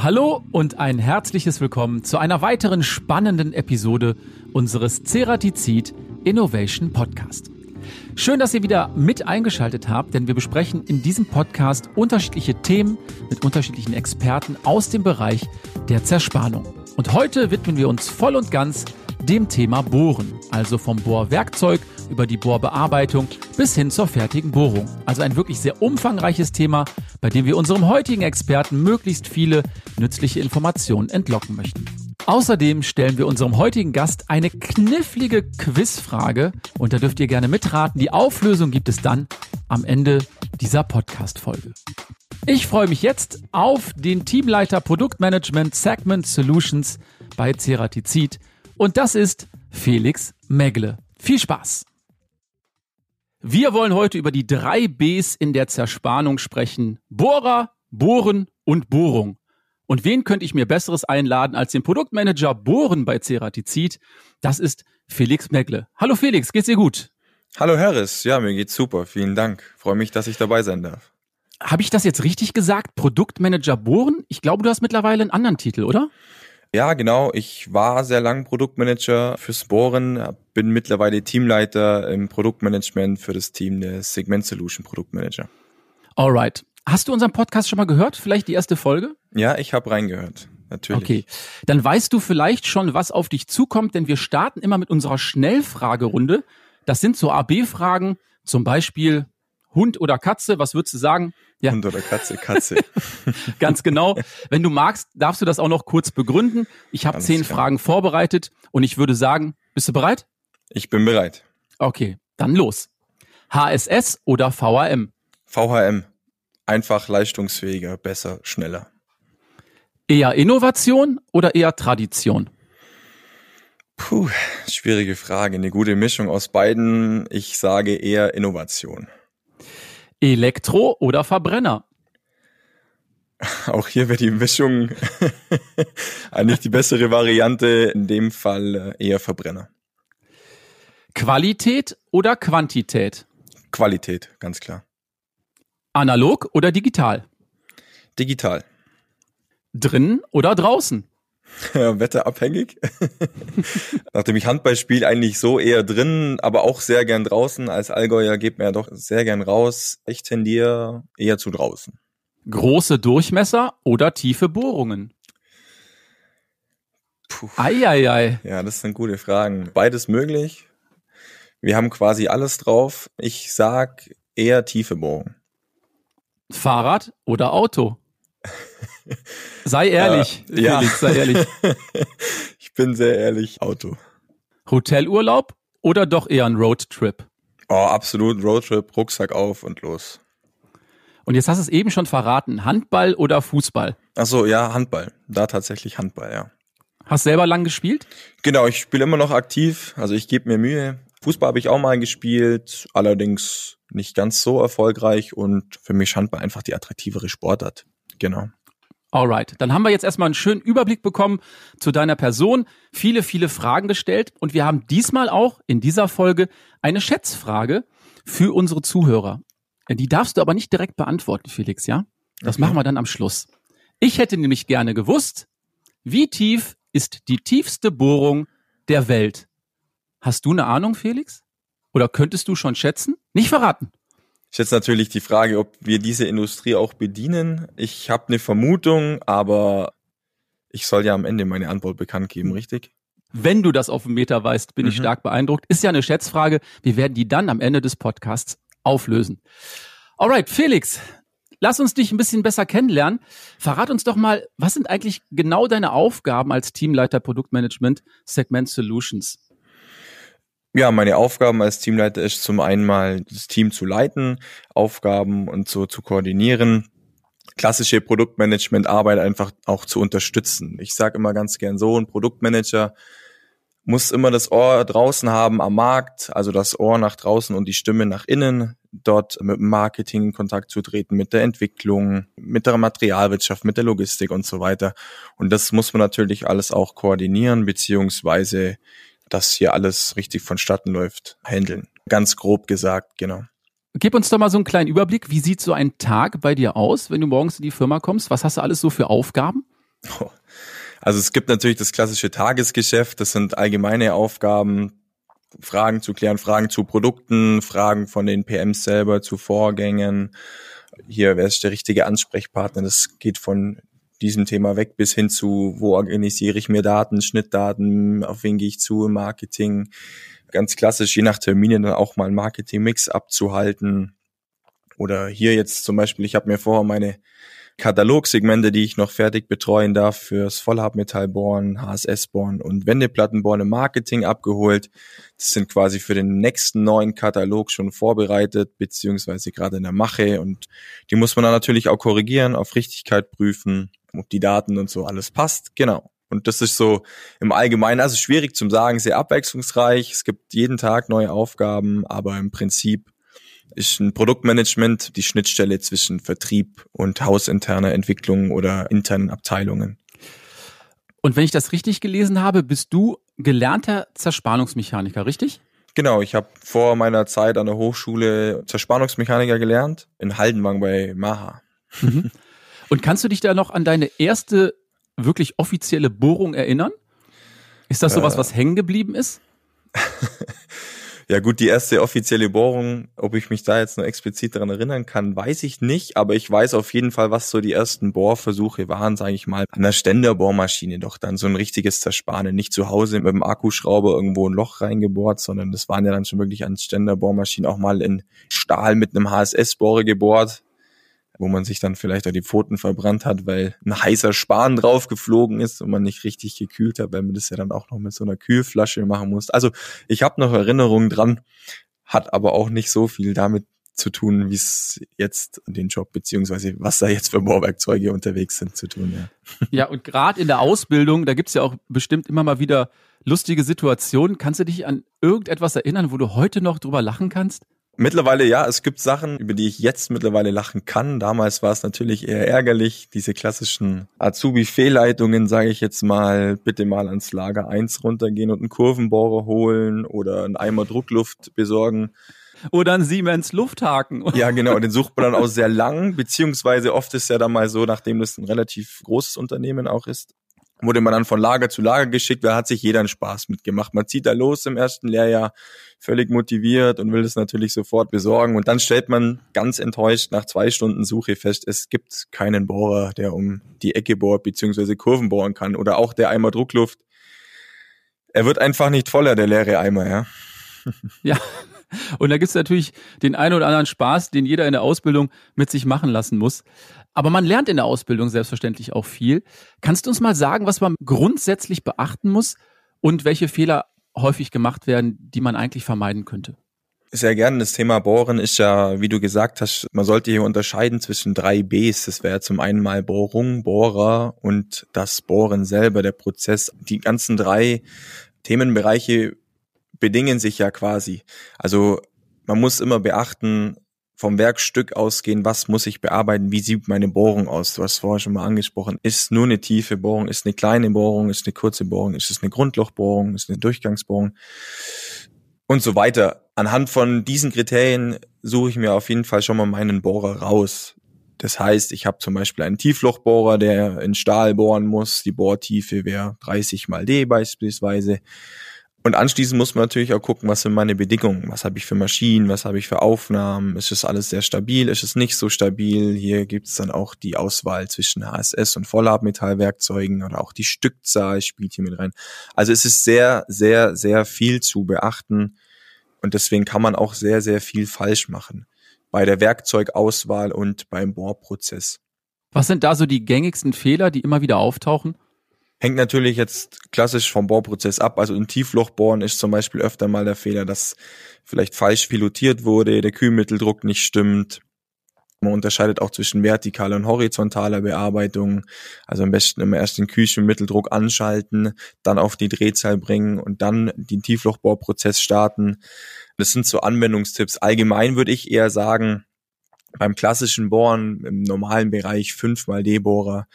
Hallo und ein herzliches Willkommen zu einer weiteren spannenden Episode unseres Ceratizid Innovation Podcast. Schön, dass ihr wieder mit eingeschaltet habt, denn wir besprechen in diesem Podcast unterschiedliche Themen mit unterschiedlichen Experten aus dem Bereich der Zerspannung. Und heute widmen wir uns voll und ganz dem Thema Bohren, also vom Bohrwerkzeug über die Bohrbearbeitung bis hin zur fertigen Bohrung. Also ein wirklich sehr umfangreiches Thema, bei dem wir unserem heutigen Experten möglichst viele nützliche Informationen entlocken möchten. Außerdem stellen wir unserem heutigen Gast eine knifflige Quizfrage und da dürft ihr gerne mitraten. Die Auflösung gibt es dann am Ende dieser Podcast-Folge. Ich freue mich jetzt auf den Teamleiter Produktmanagement Segment Solutions bei Ceratizid und das ist Felix Megle. Viel Spaß! Wir wollen heute über die drei Bs in der Zerspannung sprechen. Bohrer, Bohren und Bohrung. Und wen könnte ich mir besseres einladen als den Produktmanager Bohren bei Ceratizid? Das ist Felix Megle. Hallo Felix, geht's dir gut? Hallo Harris, ja, mir geht's super. Vielen Dank. Freue mich, dass ich dabei sein darf. Habe ich das jetzt richtig gesagt? Produktmanager Bohren? Ich glaube, du hast mittlerweile einen anderen Titel, oder? Ja, genau. Ich war sehr lang Produktmanager fürs Bohren, bin mittlerweile Teamleiter im Produktmanagement für das Team der Segment Solution Produktmanager. Alright. Hast du unseren Podcast schon mal gehört? Vielleicht die erste Folge? Ja, ich habe reingehört. Natürlich. Okay. Dann weißt du vielleicht schon, was auf dich zukommt, denn wir starten immer mit unserer Schnellfragerunde. Das sind so AB-Fragen, zum Beispiel Hund oder Katze, was würdest du sagen? Ja. Hund oder Katze, Katze. Ganz genau. Wenn du magst, darfst du das auch noch kurz begründen. Ich habe zehn klar. Fragen vorbereitet und ich würde sagen, bist du bereit? Ich bin bereit. Okay, dann los. HSS oder VHM? VHM. Einfach leistungsfähiger, besser, schneller. Eher Innovation oder eher Tradition? Puh, schwierige Frage. Eine gute Mischung aus beiden. Ich sage eher Innovation. Elektro oder Verbrenner? Auch hier wäre die Mischung eigentlich die bessere Variante, in dem Fall äh, eher Verbrenner. Qualität oder Quantität? Qualität, ganz klar. Analog oder digital? Digital. Drinnen oder draußen? Wetterabhängig. Nachdem ich Handball spiele, eigentlich so eher drin, aber auch sehr gern draußen. Als Allgäuer geht mir ja doch sehr gern raus. Ich tendiere eher zu draußen. Große Durchmesser oder tiefe Bohrungen? Puh. Eieiei. Ja, das sind gute Fragen. Beides möglich. Wir haben quasi alles drauf. Ich sag eher tiefe Bohrungen. Fahrrad oder Auto? Sei ehrlich, äh, ja. Felix, sei ehrlich. ich bin sehr ehrlich, Auto. Hotelurlaub oder doch eher ein Roadtrip? Oh, absolut Roadtrip, Rucksack auf und los. Und jetzt hast du es eben schon verraten, Handball oder Fußball? Ach so, ja, Handball. Da tatsächlich Handball, ja. Hast selber lang gespielt? Genau, ich spiele immer noch aktiv, also ich gebe mir Mühe. Fußball habe ich auch mal gespielt, allerdings nicht ganz so erfolgreich und für mich Handball einfach die attraktivere Sportart. Genau. Alright, dann haben wir jetzt erstmal einen schönen Überblick bekommen zu deiner Person, viele, viele Fragen gestellt und wir haben diesmal auch in dieser Folge eine Schätzfrage für unsere Zuhörer. Die darfst du aber nicht direkt beantworten, Felix, ja? Das okay. machen wir dann am Schluss. Ich hätte nämlich gerne gewusst, wie tief ist die tiefste Bohrung der Welt? Hast du eine Ahnung, Felix? Oder könntest du schon schätzen? Nicht verraten. Ist jetzt natürlich die Frage, ob wir diese Industrie auch bedienen. Ich habe eine Vermutung, aber ich soll ja am Ende meine Antwort bekannt geben, richtig? Wenn du das auf dem Meter weißt, bin mhm. ich stark beeindruckt. Ist ja eine Schätzfrage. Wir werden die dann am Ende des Podcasts auflösen. Alright, Felix, lass uns dich ein bisschen besser kennenlernen. Verrat uns doch mal, was sind eigentlich genau deine Aufgaben als Teamleiter Produktmanagement Segment Solutions? Ja, meine Aufgaben als Teamleiter ist zum einen mal das Team zu leiten, Aufgaben und so zu koordinieren, klassische Produktmanagement-Arbeit einfach auch zu unterstützen. Ich sage immer ganz gern so, ein Produktmanager muss immer das Ohr draußen haben am Markt, also das Ohr nach draußen und die Stimme nach innen, dort mit dem Marketing in Kontakt zu treten, mit der Entwicklung, mit der Materialwirtschaft, mit der Logistik und so weiter. Und das muss man natürlich alles auch koordinieren, beziehungsweise dass hier alles richtig vonstatten läuft, handeln. Ganz grob gesagt, genau. Gib uns doch mal so einen kleinen Überblick. Wie sieht so ein Tag bei dir aus, wenn du morgens in die Firma kommst? Was hast du alles so für Aufgaben? Also es gibt natürlich das klassische Tagesgeschäft, das sind allgemeine Aufgaben, Fragen zu klären, Fragen zu Produkten, Fragen von den PMs selber zu Vorgängen. Hier, wer ist der richtige Ansprechpartner? Das geht von diesem Thema weg bis hin zu, wo organisiere ich mir Daten, Schnittdaten, auf wen gehe ich zu im Marketing. Ganz klassisch, je nach Terminen dann auch mal einen Marketing-Mix abzuhalten. Oder hier jetzt zum Beispiel, ich habe mir vorher meine Katalogsegmente, die ich noch fertig betreuen darf fürs Vollhartmetallbohren, HSS-Bohren und Wendeplattenbohren im Marketing abgeholt. Das sind quasi für den nächsten neuen Katalog schon vorbereitet, beziehungsweise gerade in der Mache und die muss man dann natürlich auch korrigieren, auf Richtigkeit prüfen, ob die Daten und so alles passt. Genau. Und das ist so im Allgemeinen, also schwierig zum sagen, sehr abwechslungsreich. Es gibt jeden Tag neue Aufgaben, aber im Prinzip ist ein Produktmanagement die Schnittstelle zwischen Vertrieb und hausinterner Entwicklung oder internen Abteilungen. Und wenn ich das richtig gelesen habe, bist du gelernter Zerspannungsmechaniker, richtig? Genau, ich habe vor meiner Zeit an der Hochschule Zerspannungsmechaniker gelernt in Haldenwang bei Maha. Mhm. Und kannst du dich da noch an deine erste wirklich offizielle Bohrung erinnern? Ist das sowas, äh, was hängen geblieben ist? Ja gut, die erste offizielle Bohrung, ob ich mich da jetzt noch explizit daran erinnern kann, weiß ich nicht, aber ich weiß auf jeden Fall, was so die ersten Bohrversuche waren, sage ich mal, an der Ständerbohrmaschine doch dann. So ein richtiges Zerspanen, nicht zu Hause mit dem Akkuschrauber irgendwo ein Loch reingebohrt, sondern das waren ja dann schon wirklich an Ständerbohrmaschinen auch mal in Stahl mit einem HSS-Bohrer gebohrt, wo man sich dann vielleicht auch die Pfoten verbrannt hat, weil ein heißer Span drauf geflogen ist und man nicht richtig gekühlt hat, weil man das ja dann auch noch mit so einer Kühlflasche machen muss. Also ich habe noch Erinnerungen dran, hat aber auch nicht so viel damit zu tun, wie es jetzt den Job beziehungsweise was da jetzt für Bohrwerkzeuge unterwegs sind zu tun. Ja, ja und gerade in der Ausbildung, da gibt's ja auch bestimmt immer mal wieder lustige Situationen. Kannst du dich an irgendetwas erinnern, wo du heute noch drüber lachen kannst? Mittlerweile ja, es gibt Sachen, über die ich jetzt mittlerweile lachen kann. Damals war es natürlich eher ärgerlich, diese klassischen Azubi-Fehlleitungen, sage ich jetzt mal, bitte mal ans Lager 1 runtergehen und einen Kurvenbohrer holen oder einen Eimer Druckluft besorgen. Oder einen Siemens Lufthaken. Ja, genau, den sucht man dann auch sehr lang, beziehungsweise oft ist ja dann mal so, nachdem das ein relativ großes Unternehmen auch ist, wurde man dann von Lager zu Lager geschickt, da hat sich jeder einen Spaß mitgemacht. Man zieht da los im ersten Lehrjahr, völlig motiviert und will das natürlich sofort besorgen. Und dann stellt man ganz enttäuscht nach zwei Stunden Suche fest, es gibt keinen Bohrer, der um die Ecke bohrt, beziehungsweise Kurven bohren kann. Oder auch der Eimer Druckluft. Er wird einfach nicht voller, der leere Eimer, ja. Ja. Und da gibt's natürlich den einen oder anderen Spaß, den jeder in der Ausbildung mit sich machen lassen muss. Aber man lernt in der Ausbildung selbstverständlich auch viel. Kannst du uns mal sagen, was man grundsätzlich beachten muss und welche Fehler häufig gemacht werden, die man eigentlich vermeiden könnte? Sehr gerne. Das Thema Bohren ist ja, wie du gesagt hast, man sollte hier unterscheiden zwischen drei Bs. Das wäre zum einen mal Bohrung, Bohrer und das Bohren selber, der Prozess. Die ganzen drei Themenbereiche bedingen sich ja quasi. Also man muss immer beachten, vom Werkstück ausgehen, was muss ich bearbeiten, wie sieht meine Bohrung aus? Du hast vorher schon mal angesprochen, ist nur eine tiefe Bohrung, ist eine kleine Bohrung, ist eine kurze Bohrung, ist es eine Grundlochbohrung, ist eine Durchgangsbohrung und so weiter. Anhand von diesen Kriterien suche ich mir auf jeden Fall schon mal meinen Bohrer raus. Das heißt, ich habe zum Beispiel einen Tieflochbohrer, der in Stahl bohren muss. Die Bohrtiefe wäre 30 mal D beispielsweise. Und anschließend muss man natürlich auch gucken, was sind meine Bedingungen, was habe ich für Maschinen, was habe ich für Aufnahmen, ist es alles sehr stabil, ist es nicht so stabil. Hier gibt es dann auch die Auswahl zwischen HSS und Vollhartmetallwerkzeugen oder auch die Stückzahl spielt hier mit rein. Also es ist sehr, sehr, sehr viel zu beachten und deswegen kann man auch sehr, sehr viel falsch machen bei der Werkzeugauswahl und beim Bohrprozess. Was sind da so die gängigsten Fehler, die immer wieder auftauchen? Hängt natürlich jetzt klassisch vom Bohrprozess ab. Also im Tieflochbohren ist zum Beispiel öfter mal der Fehler, dass vielleicht falsch pilotiert wurde, der Kühlmitteldruck nicht stimmt. Man unterscheidet auch zwischen vertikaler und horizontaler Bearbeitung. Also am besten immer erst den Kühlmitteldruck anschalten, dann auf die Drehzahl bringen und dann den Tieflochbohrprozess starten. Das sind so Anwendungstipps. Allgemein würde ich eher sagen, beim klassischen Bohren im normalen Bereich 5 mal D-Bohrer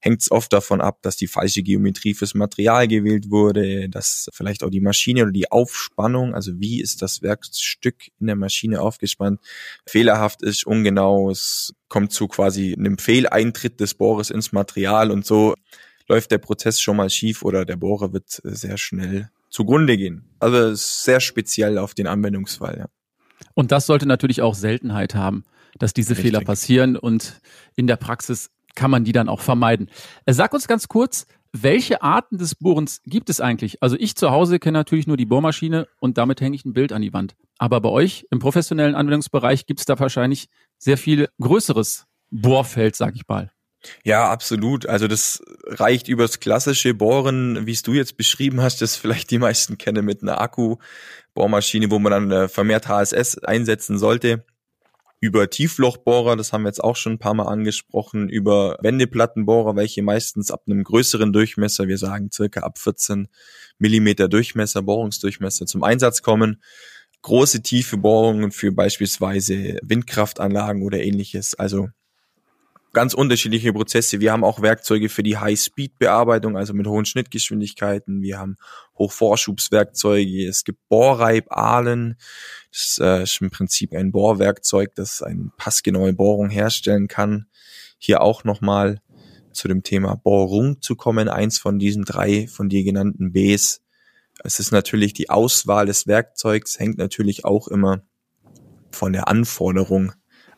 hängt es oft davon ab, dass die falsche Geometrie fürs Material gewählt wurde, dass vielleicht auch die Maschine oder die Aufspannung, also wie ist das Werkstück in der Maschine aufgespannt, fehlerhaft ist, ungenau, es kommt zu quasi einem Fehleintritt des Bohrers ins Material und so läuft der Prozess schon mal schief oder der Bohrer wird sehr schnell zugrunde gehen. Also sehr speziell auf den Anwendungsfall. Ja. Und das sollte natürlich auch Seltenheit haben, dass diese Richtig. Fehler passieren und in der Praxis kann man die dann auch vermeiden. Äh, sag uns ganz kurz, welche Arten des Bohrens gibt es eigentlich? Also ich zu Hause kenne natürlich nur die Bohrmaschine und damit hänge ich ein Bild an die Wand. Aber bei euch im professionellen Anwendungsbereich gibt es da wahrscheinlich sehr viel größeres Bohrfeld, sag ich mal. Ja, absolut. Also das reicht übers klassische Bohren, wie es du jetzt beschrieben hast, das vielleicht die meisten kennen mit einer Akku-Bohrmaschine, wo man dann äh, vermehrt HSS einsetzen sollte über Tieflochbohrer, das haben wir jetzt auch schon ein paar Mal angesprochen, über Wendeplattenbohrer, welche meistens ab einem größeren Durchmesser, wir sagen circa ab 14 Millimeter Durchmesser, Bohrungsdurchmesser zum Einsatz kommen. Große tiefe Bohrungen für beispielsweise Windkraftanlagen oder ähnliches. Also ganz unterschiedliche Prozesse. Wir haben auch Werkzeuge für die High-Speed-Bearbeitung, also mit hohen Schnittgeschwindigkeiten. Wir haben Hochvorschubswerkzeuge. Es gibt Bohrreibahlen. Das äh, ist im Prinzip ein Bohrwerkzeug, das eine passgenaue Bohrung herstellen kann. Hier auch nochmal zu dem Thema Bohrung zu kommen. Eins von diesen drei von dir genannten Bs. Es ist natürlich die Auswahl des Werkzeugs, hängt natürlich auch immer von der Anforderung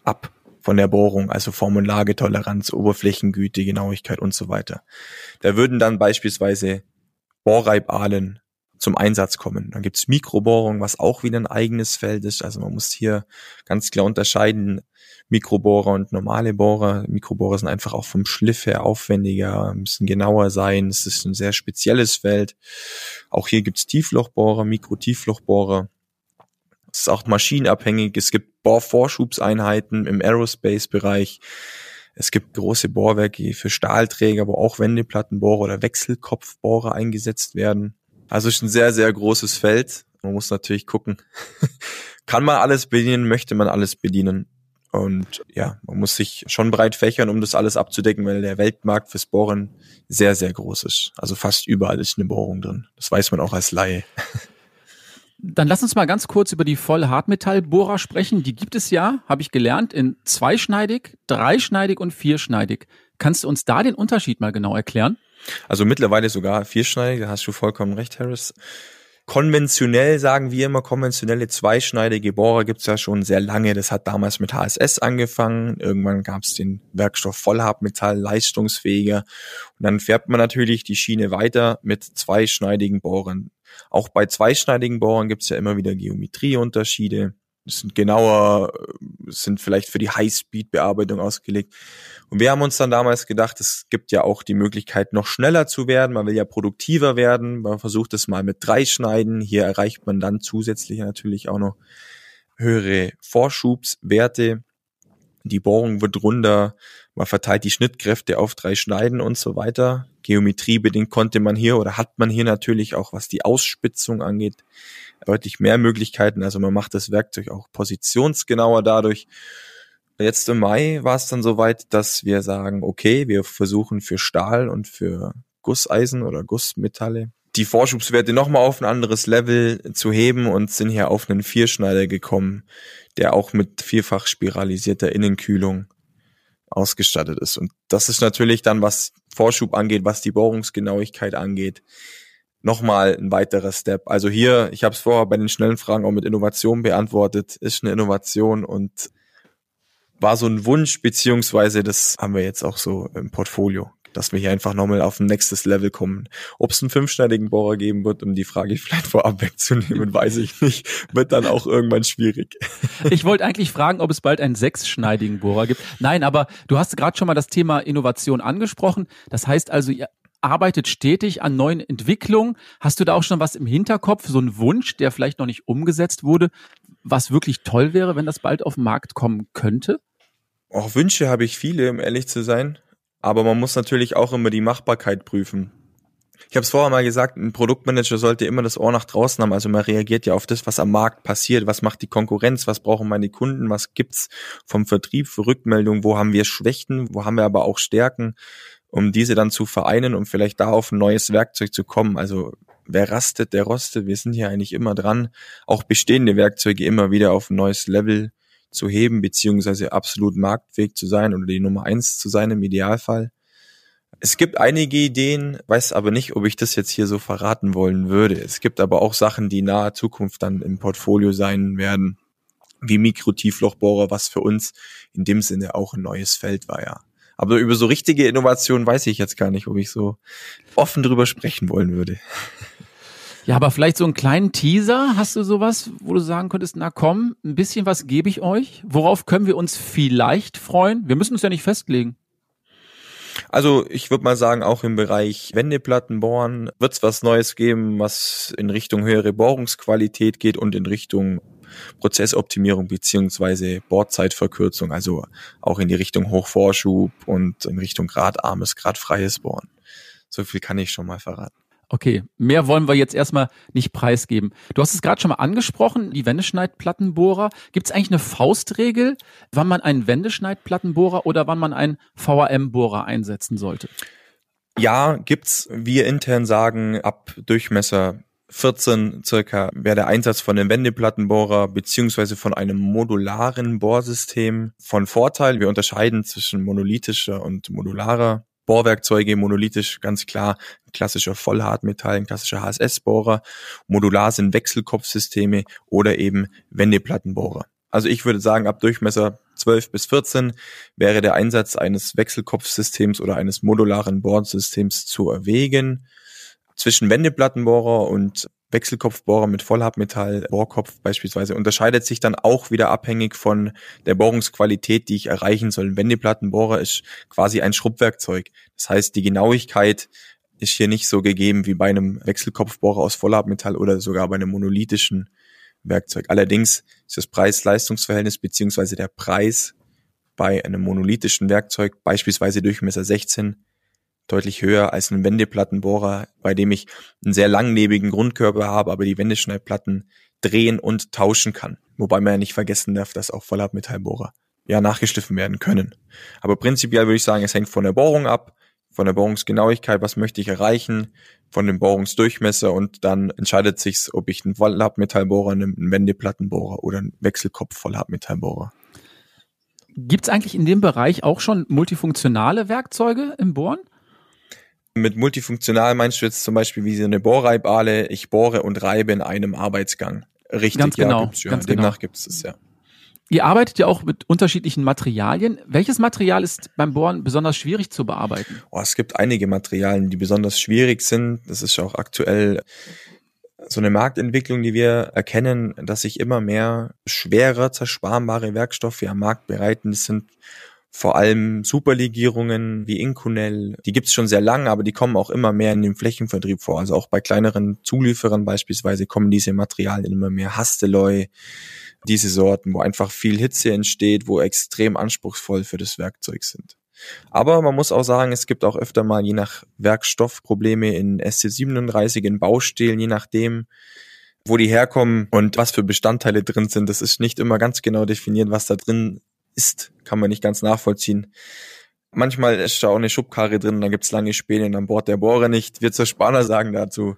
ab von der Bohrung, also Formulagetoleranz, Oberflächengüte, Genauigkeit und so weiter. Da würden dann beispielsweise Bohrreibahlen zum Einsatz kommen. Dann gibt's Mikrobohrung, was auch wieder ein eigenes Feld ist. Also man muss hier ganz klar unterscheiden, Mikrobohrer und normale Bohrer. Mikrobohrer sind einfach auch vom Schliff her aufwendiger, müssen genauer sein. Es ist ein sehr spezielles Feld. Auch hier gibt's Tieflochbohrer, Mikrotieflochbohrer. Es ist auch maschinenabhängig. Es gibt Bohrvorschubseinheiten im Aerospace-Bereich. Es gibt große Bohrwerke für Stahlträger, wo auch Wendeplattenbohrer oder Wechselkopfbohrer eingesetzt werden. Also es ist ein sehr, sehr großes Feld. Man muss natürlich gucken. Kann man alles bedienen, möchte man alles bedienen. Und ja, man muss sich schon breit fächern, um das alles abzudecken, weil der Weltmarkt fürs Bohren sehr, sehr groß ist. Also fast überall ist eine Bohrung drin. Das weiß man auch als Laie. Dann lass uns mal ganz kurz über die Vollhartmetallbohrer sprechen. Die gibt es ja, habe ich gelernt, in zweischneidig, dreischneidig und vierschneidig. Kannst du uns da den Unterschied mal genau erklären? Also mittlerweile sogar vierschneidig, da hast du vollkommen recht, Harris. Konventionell sagen wir immer, konventionelle zweischneidige Bohrer gibt's ja schon sehr lange. Das hat damals mit HSS angefangen. Irgendwann gab's den Werkstoff Vollhartmetall, leistungsfähiger. Und dann färbt man natürlich die Schiene weiter mit zweischneidigen Bohrern. Auch bei zweischneidigen Bohrern gibt es ja immer wieder Geometrieunterschiede. Das sind genauer, sind vielleicht für die High-Speed-Bearbeitung ausgelegt. Und wir haben uns dann damals gedacht, es gibt ja auch die Möglichkeit, noch schneller zu werden. Man will ja produktiver werden. Man versucht es mal mit drei Schneiden. Hier erreicht man dann zusätzlich natürlich auch noch höhere Vorschubswerte. Die Bohrung wird runder. Man verteilt die Schnittkräfte auf drei Schneiden und so weiter. Geometriebedingt konnte man hier oder hat man hier natürlich auch, was die Ausspitzung angeht, deutlich mehr Möglichkeiten. Also man macht das Werkzeug auch positionsgenauer dadurch. Jetzt im Mai war es dann soweit, dass wir sagen, okay, wir versuchen für Stahl und für Gusseisen oder Gussmetalle die Vorschubswerte nochmal auf ein anderes Level zu heben und sind hier auf einen Vierschneider gekommen, der auch mit vierfach spiralisierter Innenkühlung ausgestattet ist. Und das ist natürlich dann, was Vorschub angeht, was die Bohrungsgenauigkeit angeht, nochmal ein weiterer Step. Also hier, ich habe es vorher bei den schnellen Fragen auch mit Innovation beantwortet, ist eine Innovation und war so ein Wunsch, beziehungsweise das haben wir jetzt auch so im Portfolio dass wir hier einfach nochmal auf ein nächstes Level kommen. Ob es einen fünfschneidigen Bohrer geben wird, um die Frage vielleicht vorab wegzunehmen, weiß ich nicht. Wird dann auch irgendwann schwierig. Ich wollte eigentlich fragen, ob es bald einen sechsschneidigen Bohrer gibt. Nein, aber du hast gerade schon mal das Thema Innovation angesprochen. Das heißt also, ihr arbeitet stetig an neuen Entwicklungen. Hast du da auch schon was im Hinterkopf, so ein Wunsch, der vielleicht noch nicht umgesetzt wurde, was wirklich toll wäre, wenn das bald auf den Markt kommen könnte? Auch Wünsche habe ich viele, um ehrlich zu sein. Aber man muss natürlich auch immer die Machbarkeit prüfen. Ich habe es vorher mal gesagt, ein Produktmanager sollte immer das Ohr nach draußen haben. Also man reagiert ja auf das, was am Markt passiert. Was macht die Konkurrenz? Was brauchen meine Kunden? Was gibt's vom Vertrieb für Rückmeldungen? Wo haben wir Schwächen? Wo haben wir aber auch Stärken? Um diese dann zu vereinen, um vielleicht da auf ein neues Werkzeug zu kommen. Also wer rastet, der rostet. Wir sind hier eigentlich immer dran, auch bestehende Werkzeuge immer wieder auf ein neues Level zu heben, beziehungsweise absolut marktfähig zu sein oder die Nummer eins zu sein im Idealfall. Es gibt einige Ideen, weiß aber nicht, ob ich das jetzt hier so verraten wollen würde. Es gibt aber auch Sachen, die nahe Zukunft dann im Portfolio sein werden, wie Mikrotieflochbohrer, was für uns in dem Sinne auch ein neues Feld war, ja. Aber über so richtige Innovationen weiß ich jetzt gar nicht, ob ich so offen drüber sprechen wollen würde. Ja, aber vielleicht so einen kleinen Teaser, hast du sowas, wo du sagen könntest, na komm, ein bisschen was gebe ich euch? Worauf können wir uns vielleicht freuen? Wir müssen uns ja nicht festlegen. Also ich würde mal sagen, auch im Bereich Wendeplatten bohren wird es was Neues geben, was in Richtung höhere Bohrungsqualität geht und in Richtung Prozessoptimierung beziehungsweise Bohrzeitverkürzung, also auch in die Richtung Hochvorschub und in Richtung gradarmes, gradfreies Bohren. So viel kann ich schon mal verraten. Okay, mehr wollen wir jetzt erstmal nicht preisgeben. Du hast es gerade schon mal angesprochen, die Wendeschneidplattenbohrer. Gibt es eigentlich eine Faustregel, wann man einen Wendeschneidplattenbohrer oder wann man einen VAM-Bohrer einsetzen sollte? Ja, gibt's. Wir intern sagen, ab Durchmesser 14 circa wäre der Einsatz von einem Wendeplattenbohrer beziehungsweise von einem modularen Bohrsystem von Vorteil. Wir unterscheiden zwischen monolithischer und modularer Bohrwerkzeuge, monolithisch ganz klar, klassischer Vollhartmetall, ein klassischer HSS-Bohrer. Modular sind Wechselkopfsysteme oder eben Wendeplattenbohrer. Also ich würde sagen, ab Durchmesser 12 bis 14 wäre der Einsatz eines Wechselkopfsystems oder eines modularen Bohrsystems zu erwägen. Zwischen Wendeplattenbohrer und Wechselkopfbohrer mit Vollhartmetall, Bohrkopf beispielsweise, unterscheidet sich dann auch wieder abhängig von der Bohrungsqualität, die ich erreichen soll. Ein Wendeplattenbohrer ist quasi ein Schrubbwerkzeug. Das heißt, die Genauigkeit ist hier nicht so gegeben wie bei einem Wechselkopfbohrer aus Vollhartmetall oder sogar bei einem monolithischen Werkzeug. Allerdings ist das Preis-Leistungs-Verhältnis beziehungsweise der Preis bei einem monolithischen Werkzeug, beispielsweise Durchmesser 16, deutlich höher als ein Wendeplattenbohrer, bei dem ich einen sehr langlebigen Grundkörper habe, aber die Wendeschneidplatten drehen und tauschen kann. Wobei man ja nicht vergessen darf, dass auch Vollhartmetallbohrer ja nachgeschliffen werden können. Aber prinzipiell würde ich sagen, es hängt von der Bohrung ab, von der Bohrungsgenauigkeit, was möchte ich erreichen, von dem Bohrungsdurchmesser und dann entscheidet sich, ob ich einen Vollhartmetallbohrer, einen Wendeplattenbohrer oder einen Wechselkopf Vollhartmetallbohrer. Gibt es eigentlich in dem Bereich auch schon multifunktionale Werkzeuge im Bohren? Mit multifunktional meinst du jetzt zum Beispiel wie so eine Bohrreibale, ich bohre und reibe in einem Arbeitsgang. Richtig, ganz genau, ja, gibt's, ja. Ganz Demnach genau. gibt es es, ja. Ihr arbeitet ja auch mit unterschiedlichen Materialien. Welches Material ist beim Bohren besonders schwierig zu bearbeiten? Oh, es gibt einige Materialien, die besonders schwierig sind. Das ist auch aktuell so eine Marktentwicklung, die wir erkennen, dass sich immer mehr schwerer zersparenbare Werkstoffe am Markt bereiten. Das sind vor allem Superlegierungen wie Inconel, die gibt's schon sehr lange, aber die kommen auch immer mehr in dem Flächenvertrieb vor. Also auch bei kleineren Zulieferern beispielsweise kommen diese Materialien immer mehr. Hasteloy, diese Sorten, wo einfach viel Hitze entsteht, wo extrem anspruchsvoll für das Werkzeug sind. Aber man muss auch sagen, es gibt auch öfter mal je nach Werkstoff Probleme in SC37, in Baustelen, je nachdem, wo die herkommen und was für Bestandteile drin sind. Das ist nicht immer ganz genau definiert, was da drin ist, kann man nicht ganz nachvollziehen. Manchmal ist da auch eine Schubkarre drin, dann gibt's lange Späne an Bord der Bohrer nicht. Wir zur Spaner sagen dazu,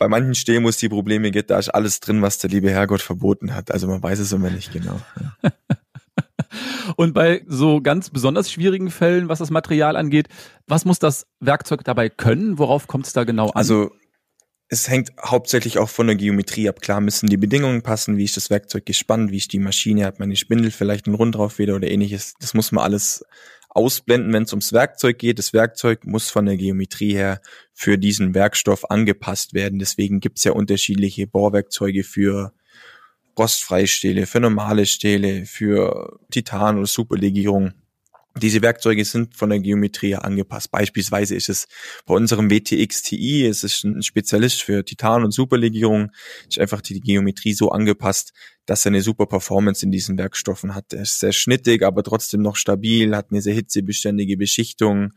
bei manchen Stehmus die Probleme gibt, da ist alles drin, was der liebe Herrgott verboten hat. Also man weiß es immer nicht genau. Und bei so ganz besonders schwierigen Fällen, was das Material angeht, was muss das Werkzeug dabei können? Worauf kommt es da genau an? Also es hängt hauptsächlich auch von der Geometrie ab. Klar müssen die Bedingungen passen, wie ist das Werkzeug gespannt, wie ist die Maschine, hat meine Spindel vielleicht einen Rundraufweder oder ähnliches. Das muss man alles ausblenden, wenn es ums Werkzeug geht. Das Werkzeug muss von der Geometrie her für diesen Werkstoff angepasst werden. Deswegen gibt's ja unterschiedliche Bohrwerkzeuge für rostfreie Stähle, für normale Stähle, für Titan- oder Superlegierung. Diese Werkzeuge sind von der Geometrie angepasst. Beispielsweise ist es bei unserem WTX TI, es ist ein Spezialist für Titan- und Superlegierung, ist einfach die Geometrie so angepasst, dass er eine super Performance in diesen Werkstoffen hat. Er ist sehr schnittig, aber trotzdem noch stabil, hat eine sehr hitzebeständige Beschichtung.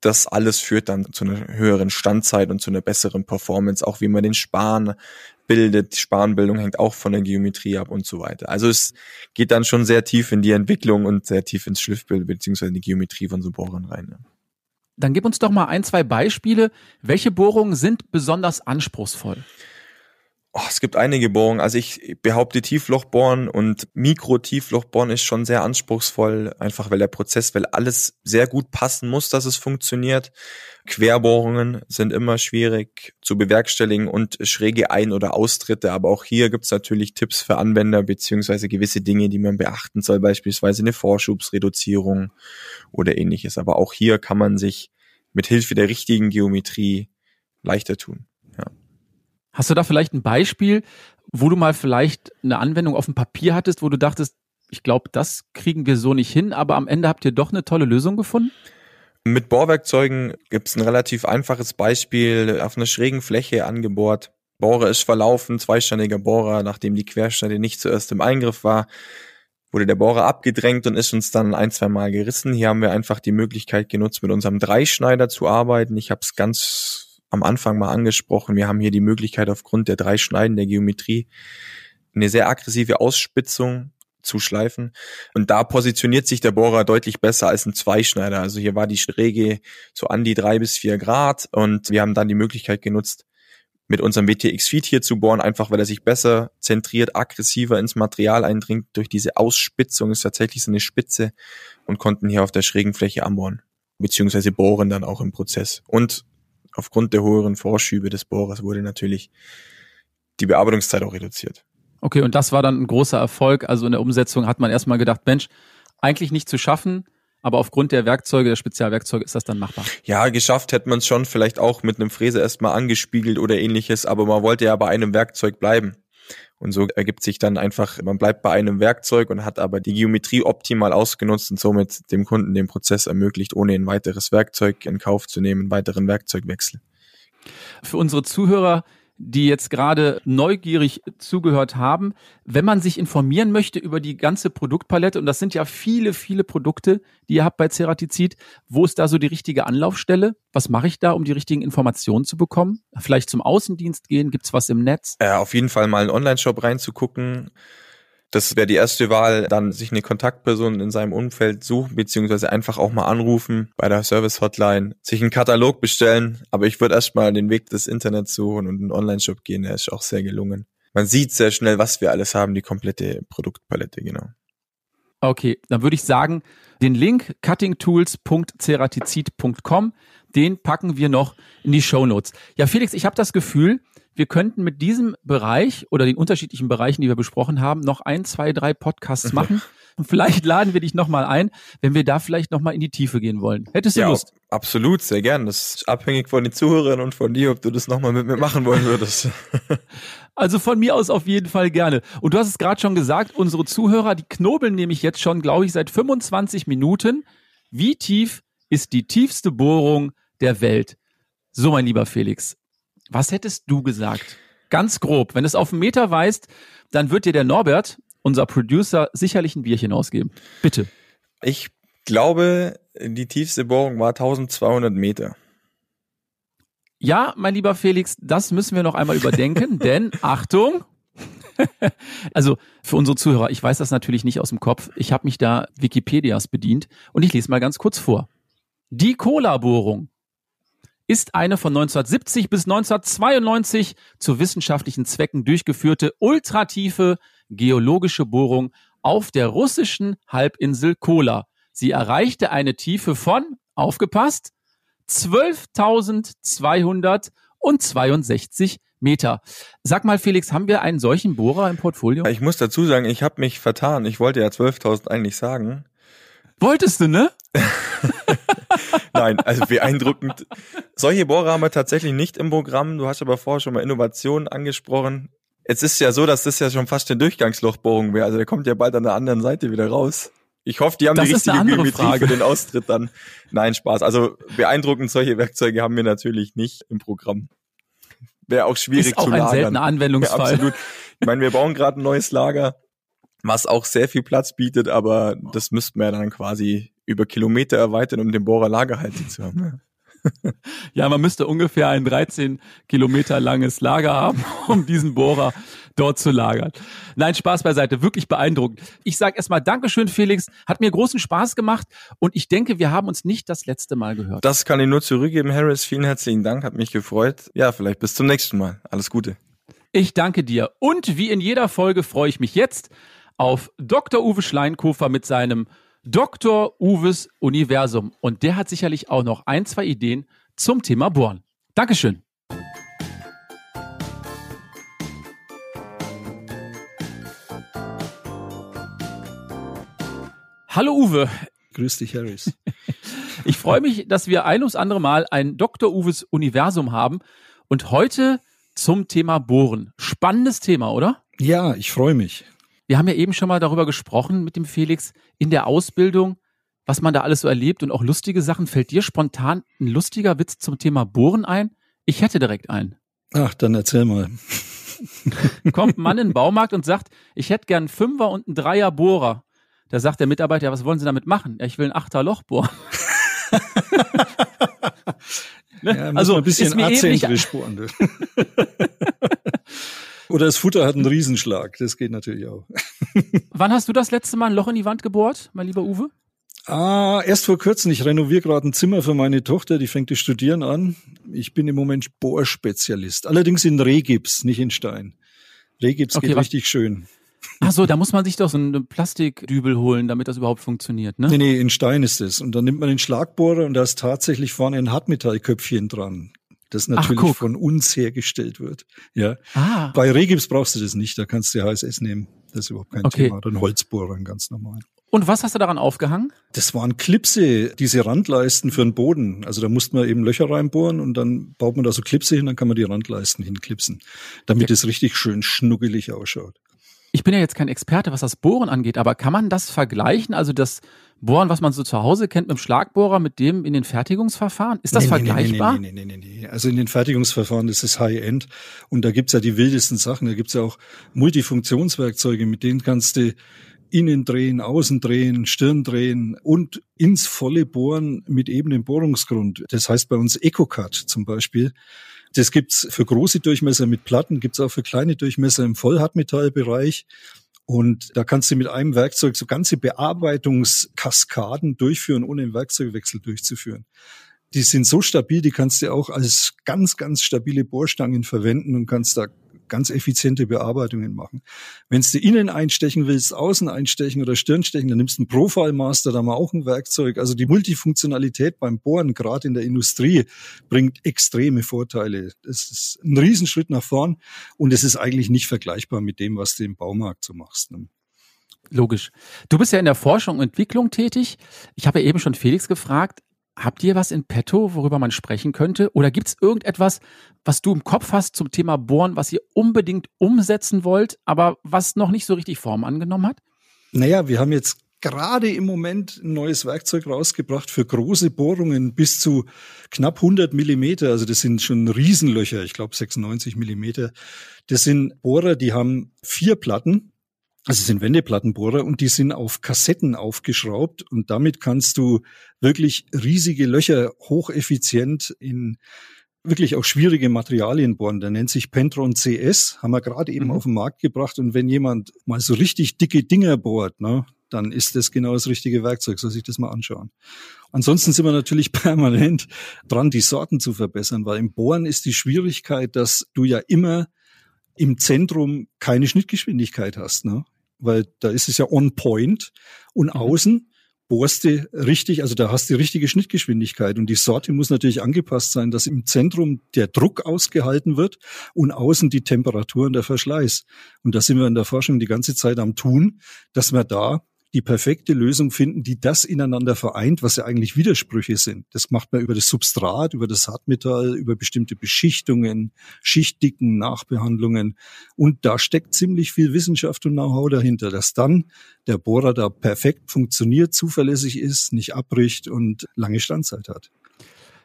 Das alles führt dann zu einer höheren Standzeit und zu einer besseren Performance, auch wie man den Span bildet. Spanbildung hängt auch von der Geometrie ab und so weiter. Also es geht dann schon sehr tief in die Entwicklung und sehr tief ins Schliffbild beziehungsweise in die Geometrie von so Bohrern rein. Ja. Dann gib uns doch mal ein, zwei Beispiele. Welche Bohrungen sind besonders anspruchsvoll? Oh, es gibt einige Bohrungen. Also ich behaupte, Tieflochbohren und Mikro-Tieflochbohren ist schon sehr anspruchsvoll, einfach weil der Prozess, weil alles sehr gut passen muss, dass es funktioniert. Querbohrungen sind immer schwierig zu bewerkstelligen und schräge Ein- oder Austritte. Aber auch hier gibt's natürlich Tipps für Anwender beziehungsweise gewisse Dinge, die man beachten soll, beispielsweise eine Vorschubsreduzierung oder ähnliches. Aber auch hier kann man sich mit Hilfe der richtigen Geometrie leichter tun. Hast du da vielleicht ein Beispiel, wo du mal vielleicht eine Anwendung auf dem Papier hattest, wo du dachtest, ich glaube, das kriegen wir so nicht hin, aber am Ende habt ihr doch eine tolle Lösung gefunden? Mit Bohrwerkzeugen gibt es ein relativ einfaches Beispiel auf einer schrägen Fläche angebohrt. Bohrer ist verlaufen, zweistandiger Bohrer, nachdem die Querschneide nicht zuerst im Eingriff war, wurde der Bohrer abgedrängt und ist uns dann ein, zwei Mal gerissen. Hier haben wir einfach die Möglichkeit genutzt, mit unserem Dreischneider zu arbeiten. Ich habe es ganz am Anfang mal angesprochen. Wir haben hier die Möglichkeit aufgrund der drei Schneiden der Geometrie eine sehr aggressive Ausspitzung zu schleifen. Und da positioniert sich der Bohrer deutlich besser als ein Zweischneider. Also hier war die Schräge so an die drei bis vier Grad und wir haben dann die Möglichkeit genutzt, mit unserem WTX Feed hier zu bohren, einfach weil er sich besser zentriert, aggressiver ins Material eindringt. Durch diese Ausspitzung ist tatsächlich so eine Spitze und konnten hier auf der schrägen Fläche anbohren, beziehungsweise bohren dann auch im Prozess. Und aufgrund der höheren Vorschübe des Bohrers wurde natürlich die Bearbeitungszeit auch reduziert. Okay, und das war dann ein großer Erfolg. Also in der Umsetzung hat man erstmal gedacht, Mensch, eigentlich nicht zu schaffen, aber aufgrund der Werkzeuge, der Spezialwerkzeuge ist das dann machbar. Ja, geschafft hätte man es schon vielleicht auch mit einem Fräser erstmal angespiegelt oder ähnliches, aber man wollte ja bei einem Werkzeug bleiben. Und so ergibt sich dann einfach, man bleibt bei einem Werkzeug und hat aber die Geometrie optimal ausgenutzt und somit dem Kunden den Prozess ermöglicht, ohne ein weiteres Werkzeug in Kauf zu nehmen, einen weiteren Werkzeugwechsel. Für unsere Zuhörer, die jetzt gerade neugierig zugehört haben, wenn man sich informieren möchte über die ganze Produktpalette, und das sind ja viele, viele Produkte, die ihr habt bei Ceratizid, wo ist da so die richtige Anlaufstelle? Was mache ich da, um die richtigen Informationen zu bekommen? Vielleicht zum Außendienst gehen? Gibt's was im Netz? Äh, auf jeden Fall mal einen Online-Shop reinzugucken. Das wäre die erste Wahl, dann sich eine Kontaktperson in seinem Umfeld suchen, beziehungsweise einfach auch mal anrufen bei der Service-Hotline, sich einen Katalog bestellen. Aber ich würde erstmal den Weg des Internets suchen und einen Online-Shop gehen, der ist auch sehr gelungen. Man sieht sehr schnell, was wir alles haben, die komplette Produktpalette, genau. Okay, dann würde ich sagen, den Link cuttingtools.ceratizid.com, den packen wir noch in die Show Notes. Ja, Felix, ich habe das Gefühl, wir könnten mit diesem Bereich oder den unterschiedlichen Bereichen, die wir besprochen haben, noch ein, zwei, drei Podcasts machen. Und vielleicht laden wir dich nochmal ein, wenn wir da vielleicht nochmal in die Tiefe gehen wollen. Hättest du ja, Lust? Absolut, sehr gern. Das ist abhängig von den Zuhörern und von dir, ob du das nochmal mit mir machen wollen würdest. Also von mir aus auf jeden Fall gerne. Und du hast es gerade schon gesagt, unsere Zuhörer, die knobeln nämlich jetzt schon, glaube ich, seit 25 Minuten. Wie tief ist die tiefste Bohrung der Welt? So, mein lieber Felix, was hättest du gesagt? Ganz grob. Wenn es auf einen Meter weist, dann wird dir der Norbert, unser Producer, sicherlich ein Bierchen ausgeben. Bitte. Ich glaube, die tiefste Bohrung war 1200 Meter. Ja, mein lieber Felix, das müssen wir noch einmal überdenken, denn Achtung, also für unsere Zuhörer, ich weiß das natürlich nicht aus dem Kopf. Ich habe mich da Wikipedias bedient und ich lese mal ganz kurz vor. Die Cola-Bohrung ist eine von 1970 bis 1992 zu wissenschaftlichen Zwecken durchgeführte ultratiefe geologische Bohrung auf der russischen Halbinsel Kola. Sie erreichte eine Tiefe von, aufgepasst, 12.262 Meter. Sag mal, Felix, haben wir einen solchen Bohrer im Portfolio? Ich muss dazu sagen, ich habe mich vertan. Ich wollte ja 12.000 eigentlich sagen. Wolltest du, ne? Nein, also beeindruckend. Solche Bohrer haben wir tatsächlich nicht im Programm. Du hast aber vorher schon mal Innovationen angesprochen. Es ist ja so, dass das ja schon fast eine Durchgangslochbohrung wäre. Also der kommt ja bald an der anderen Seite wieder raus. Ich hoffe, die haben Das die richtige Geometrie Frage. für den Austritt dann. Nein, Spaß. Also beeindruckend solche Werkzeuge haben wir natürlich nicht im Programm. Wäre auch schwierig Ist auch zu ein lagern. seltener Ja, Anwendungsfall. absolut. Ich meine, wir bauen gerade ein neues Lager, was auch sehr viel Platz bietet, aber das müssten wir dann quasi über Kilometer erweitern, um den Bohrer lagerhaltig zu haben. Ja, man müsste ungefähr ein 13 Kilometer langes Lager haben, um diesen Bohrer dort zu lagern. Nein, Spaß beiseite, wirklich beeindruckend. Ich sage erstmal Dankeschön, Felix. Hat mir großen Spaß gemacht und ich denke, wir haben uns nicht das letzte Mal gehört. Das kann ich nur zurückgeben, Harris. Vielen herzlichen Dank, hat mich gefreut. Ja, vielleicht bis zum nächsten Mal. Alles Gute. Ich danke dir. Und wie in jeder Folge freue ich mich jetzt auf Dr. Uwe Schleinkofer mit seinem Dr. Uwes Universum. Und der hat sicherlich auch noch ein, zwei Ideen zum Thema Bohren. Dankeschön. Hallo Uwe. Grüß dich, Harris. Ich freue mich, dass wir ein ums andere Mal ein Dr. Uwes Universum haben und heute zum Thema Bohren. Spannendes Thema, oder? Ja, ich freue mich. Wir haben ja eben schon mal darüber gesprochen mit dem Felix in der Ausbildung, was man da alles so erlebt und auch lustige Sachen. Fällt dir spontan ein lustiger Witz zum Thema Bohren ein? Ich hätte direkt einen. Ach, dann erzähl mal. Kommt ein Mann in den Baumarkt und sagt, ich hätte gern einen Fünfer und einen Dreier Bohrer. Da sagt der Mitarbeiter, ja, was wollen Sie damit machen? Ja, ich will ein Achter Loch bohren. ne? ja, also ein bisschen azentrisch bohren. Oder das Futter hat einen Riesenschlag. Das geht natürlich auch. Wann hast du das letzte Mal ein Loch in die Wand gebohrt, mein lieber Uwe? Ah, erst vor kurzem. Ich renoviere gerade ein Zimmer für meine Tochter, die fängt das Studieren an. Ich bin im Moment Bohrspezialist. Allerdings in Rehgips, nicht in Stein. Rehgips okay, geht richtig schön. Ach so, da muss man sich doch so einen Plastikdübel holen, damit das überhaupt funktioniert, ne? Nee, nee, in Stein ist es. Und dann nimmt man den Schlagbohrer und da ist tatsächlich vorne ein Hartmetallköpfchen dran das natürlich Ach, von uns hergestellt wird. Ja. Ah. Bei Regips brauchst du das nicht, da kannst du HSS nehmen. Das ist überhaupt kein okay. Thema. Ein Holzbohrer, ganz normal. Und was hast du daran aufgehangen? Das waren Klipse, diese Randleisten für den Boden. Also da musste man eben Löcher reinbohren und dann baut man da so Klipse hin, dann kann man die Randleisten hinklipsen, damit ja. es richtig schön schnuggelig ausschaut. Ich bin ja jetzt kein Experte, was das Bohren angeht, aber kann man das vergleichen? Also das Bohren, was man so zu Hause kennt mit dem Schlagbohrer, mit dem in den Fertigungsverfahren? Ist das nee, vergleichbar? Nee nee, nee, nee, nee, Also in den Fertigungsverfahren ist es High-End und da gibt's ja die wildesten Sachen. Da gibt's ja auch Multifunktionswerkzeuge, mit denen kannst du innen drehen, außen drehen, Stirn drehen und ins volle Bohren mit ebenem Bohrungsgrund. Das heißt bei uns EcoCut zum Beispiel. Das gibt's für große Durchmesser mit Platten, gibt's auch für kleine Durchmesser im Vollhartmetallbereich. Und da kannst du mit einem Werkzeug so ganze Bearbeitungskaskaden durchführen, ohne einen Werkzeugwechsel durchzuführen. Die sind so stabil, die kannst du auch als ganz, ganz stabile Bohrstangen verwenden und kannst da ganz effiziente Bearbeitungen machen. Wenn du innen einstechen willst, außen einstechen oder Stirn stechen, dann nimmst du einen Profile Master, da mal auch ein Werkzeug. Also die Multifunktionalität beim Bohren, gerade in der Industrie, bringt extreme Vorteile. Das ist ein Riesenschritt nach vorn und es ist eigentlich nicht vergleichbar mit dem, was du im Baumarkt so machst. Ne? Logisch. Du bist ja in der Forschung und Entwicklung tätig. Ich habe ja eben schon Felix gefragt, Habt ihr was in petto, worüber man sprechen könnte? Oder gibt es irgendetwas, was du im Kopf hast zum Thema Bohren, was ihr unbedingt umsetzen wollt, aber was noch nicht so richtig Form angenommen hat? Naja, wir haben jetzt gerade im Moment ein neues Werkzeug rausgebracht für große Bohrungen bis zu knapp 100 Millimeter. Also das sind schon Riesenlöcher, ich glaube 96 Millimeter. Das sind Bohrer, die haben vier Platten also es sind Wendeplattenbohrer und die sind auf Kassetten aufgeschraubt und damit kannst du wirklich riesige Löcher hocheffizient in wirklich auch schwierige Materialien bohren. Der nennt sich Pentron CS, haben wir gerade eben mhm. auf den Markt gebracht. Und wenn jemand mal so richtig dicke Dinger bohrt, ne, dann ist das genau das richtige Werkzeug, soll sich das mal anschauen. Ansonsten sind wir natürlich permanent dran, die Sorten zu verbessern, weil im Bohren ist die Schwierigkeit, dass du ja immer im Zentrum keine Schnittgeschwindigkeit hast. Ne? Weil da ist es ja on point und mhm. außen bohrst du richtig, also da hast du die richtige Schnittgeschwindigkeit und die Sorte muss natürlich angepasst sein, dass im Zentrum der Druck ausgehalten wird und außen die Temperatur und der Verschleiß. Und da sind wir in der Forschung die ganze Zeit am tun, dass wir da die perfekte Lösung finden, die das ineinander vereint, was ja eigentlich Widersprüche sind. Das macht man über das Substrat, über das Hartmetall, über bestimmte Beschichtungen, Schichtdicken, Nachbehandlungen. Und da steckt ziemlich viel Wissenschaft und Know-how dahinter, dass dann der Bohrer da perfekt funktioniert, zuverlässig ist, nicht abbricht und lange Standzeit hat.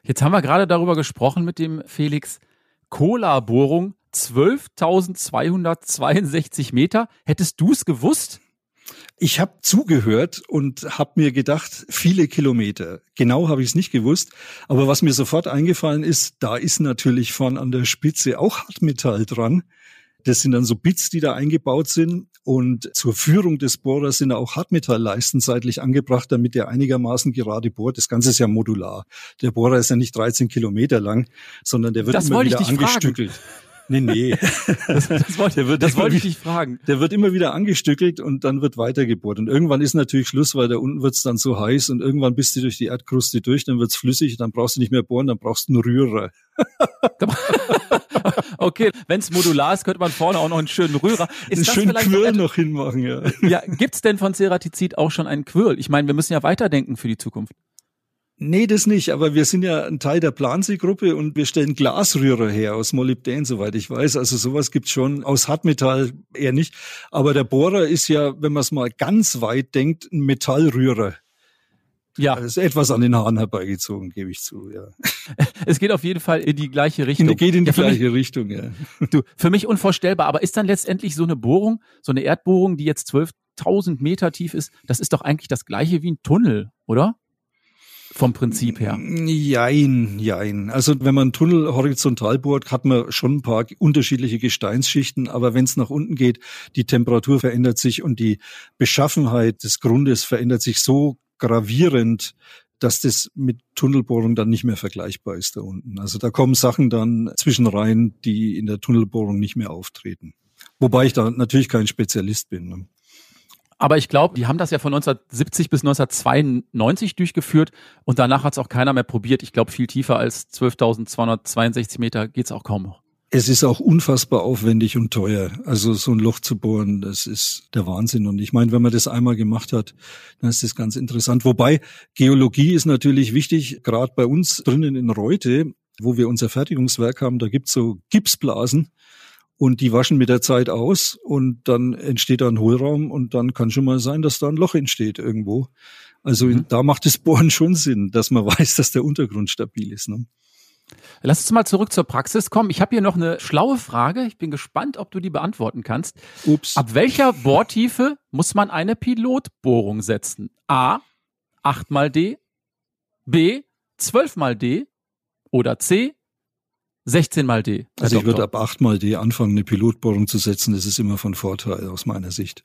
Jetzt haben wir gerade darüber gesprochen mit dem Felix. Cola-Bohrung 12.262 Meter. Hättest du es gewusst? Ich habe zugehört und habe mir gedacht, viele Kilometer. Genau habe ich es nicht gewusst. Aber was mir sofort eingefallen ist, da ist natürlich vorn an der Spitze auch Hartmetall dran. Das sind dann so Bits, die da eingebaut sind. Und zur Führung des Bohrers sind auch Hartmetallleisten seitlich angebracht, damit er einigermaßen gerade bohrt. Das Ganze ist ja modular. Der Bohrer ist ja nicht 13 Kilometer lang, sondern der wird das immer wieder angestückelt. Fragen. Nee, nee. Das, das wollte, wird, das wollte ich dich fragen. Der wird immer wieder angestückelt und dann wird weitergebohrt. Und irgendwann ist natürlich Schluss, weil da unten wird's dann so heiß und irgendwann bist du durch die Erdkruste durch, dann wird's flüssig, dann brauchst du nicht mehr bohren, dann brauchst du einen Rührer. okay, wenn's modular ist, könnte man vorne auch noch einen schönen Rührer. Ist einen schönen Quirl noch hinmachen, ja. Ja, gibt's denn von Ceratizid auch schon einen Quirl? Ich meine, wir müssen ja weiterdenken für die Zukunft. Nee, das nicht, aber wir sind ja ein Teil der Plansee-Gruppe und wir stellen Glasrührer her aus Molybdän, soweit ich weiß. Also sowas gibt's schon, aus Hartmetall eher nicht. Aber der Bohrer ist ja, wenn man es mal ganz weit denkt, ein Metallrührer. Ja. Das ist etwas an den Haaren herbeigezogen, gebe ich zu, ja. Es geht auf jeden Fall in die gleiche Richtung. Es geht in die ja, gleiche mich, Richtung, ja. Du, für mich unvorstellbar, aber ist dann letztendlich so eine Bohrung, so eine Erdbohrung, die jetzt 12.000 Meter tief ist, das ist doch eigentlich das gleiche wie ein Tunnel, oder? Vom Prinzip her? Jein, jein. Also wenn man Tunnel horizontal bohrt, hat man schon ein paar unterschiedliche Gesteinsschichten, aber wenn es nach unten geht, die Temperatur verändert sich und die Beschaffenheit des Grundes verändert sich so gravierend, dass das mit Tunnelbohrung dann nicht mehr vergleichbar ist da unten. Also da kommen Sachen dann zwischen rein, die in der Tunnelbohrung nicht mehr auftreten. Wobei ich da natürlich kein Spezialist bin. Ne? Aber ich glaube, die haben das ja von 1970 bis 1992 durchgeführt und danach hat es auch keiner mehr probiert. Ich glaube, viel tiefer als 12.262 Meter geht's auch kaum noch. Es ist auch unfassbar aufwendig und teuer. Also so ein Loch zu bohren, das ist der Wahnsinn. Und ich meine, wenn man das einmal gemacht hat, dann ist das ganz interessant. Wobei Geologie ist natürlich wichtig, gerade bei uns drinnen in Reute, wo wir unser Fertigungswerk haben, da gibt's so Gipsblasen und die waschen mit der Zeit aus und dann entsteht da ein Hohlraum und dann kann schon mal sein, dass da ein Loch entsteht irgendwo. Also mhm. da macht das Bohren schon Sinn, dass man weiß, dass der Untergrund stabil ist. Ne? Lass uns mal zurück zur Praxis kommen. Ich habe hier noch eine schlaue Frage. Ich bin gespannt, ob du die beantworten kannst. Ups. Ab welcher Bohrtiefe muss man eine Pilotbohrung setzen? A, 8 mal D, B, 12 mal D oder C, 16 mal D. Also ich würde ab 8 mal D anfangen, eine Pilotbohrung zu setzen. Das ist immer von Vorteil aus meiner Sicht.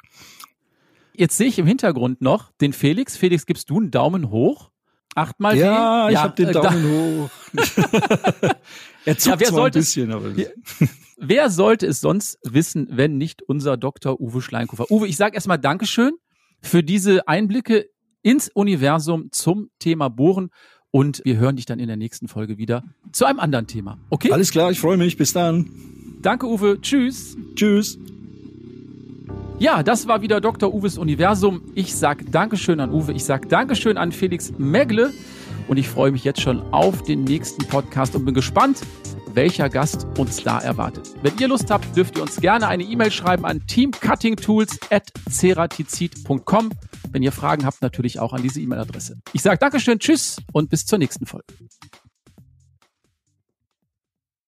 Jetzt sehe ich im Hintergrund noch den Felix. Felix, gibst du einen Daumen hoch? 8 mal ja, D? Ich ja, ich habe den Daumen da hoch. er zuckt ja, zwar ein bisschen, aber... Wer sollte es sonst wissen, wenn nicht unser Dr. Uwe Schleinkofer? Uwe, ich sage erstmal Dankeschön für diese Einblicke ins Universum zum Thema Bohren und wir hören dich dann in der nächsten Folge wieder zu einem anderen Thema. Okay? Alles klar, ich freue mich. Bis dann. Danke, Uwe. Tschüss. Tschüss. Ja, das war wieder Dr. Uwes Universum. Ich sag Dankeschön an Uwe. Ich sag Dankeschön an Felix Megle. Und ich freue mich jetzt schon auf den nächsten Podcast und bin gespannt, welcher Gast uns da erwartet. Wenn ihr Lust habt, dürft ihr uns gerne eine E-Mail schreiben an teamcuttingtools.ceratizid.com. Wenn ihr Fragen habt, natürlich auch an diese E-Mail-Adresse. Ich sage Dankeschön, Tschüss und bis zur nächsten Folge.